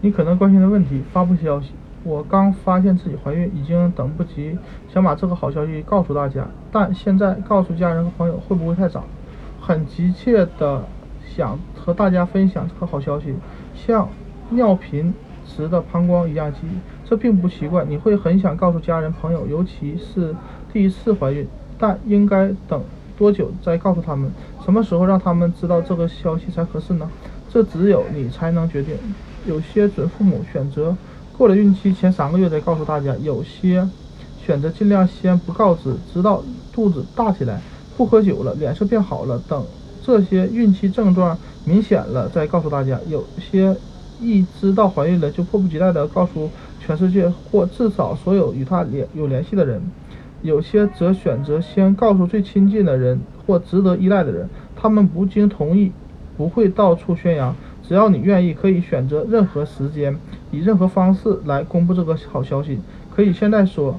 你可能关心的问题：发布消息。我刚发现自己怀孕，已经等不及想把这个好消息告诉大家，但现在告诉家人和朋友会不会太早？很急切的想和大家分享这个好消息，像尿频时的膀胱一样急。这并不奇怪，你会很想告诉家人朋友，尤其是第一次怀孕，但应该等多久再告诉他们？什么时候让他们知道这个消息才合适呢？这只有你才能决定。有些准父母选择。过了孕期前三个月再告诉大家，有些选择尽量先不告知，直到肚子大起来，不喝酒了，脸色变好了，等这些孕期症状明显了再告诉大家。有些一知道怀孕了就迫不及待地告诉全世界或至少所有与他联有联系的人，有些则选择先告诉最亲近的人或值得依赖的人，他们不经同意不会到处宣扬。只要你愿意，可以选择任何时间，以任何方式来公布这个好消息。可以现在说，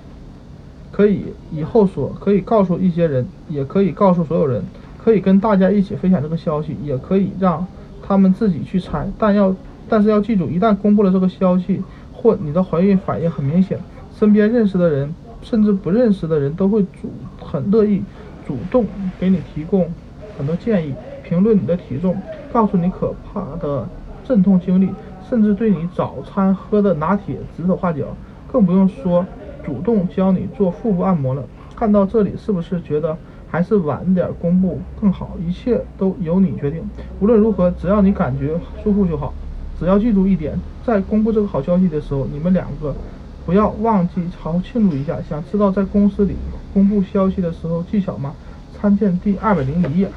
可以以后说，可以告诉一些人，也可以告诉所有人，可以跟大家一起分享这个消息，也可以让他们自己去猜。但要，但是要记住，一旦公布了这个消息，或你的怀孕反应很明显，身边认识的人，甚至不认识的人都会主很乐意主动给你提供很多建议。评论你的体重，告诉你可怕的阵痛经历，甚至对你早餐喝的拿铁指手画脚，更不用说主动教你做腹部按摩了。看到这里，是不是觉得还是晚点公布更好？一切都由你决定。无论如何，只要你感觉舒服就好。只要记住一点，在公布这个好消息的时候，你们两个不要忘记好好庆祝一下。想知道在公司里公布消息的时候技巧吗？参见第二百零一页。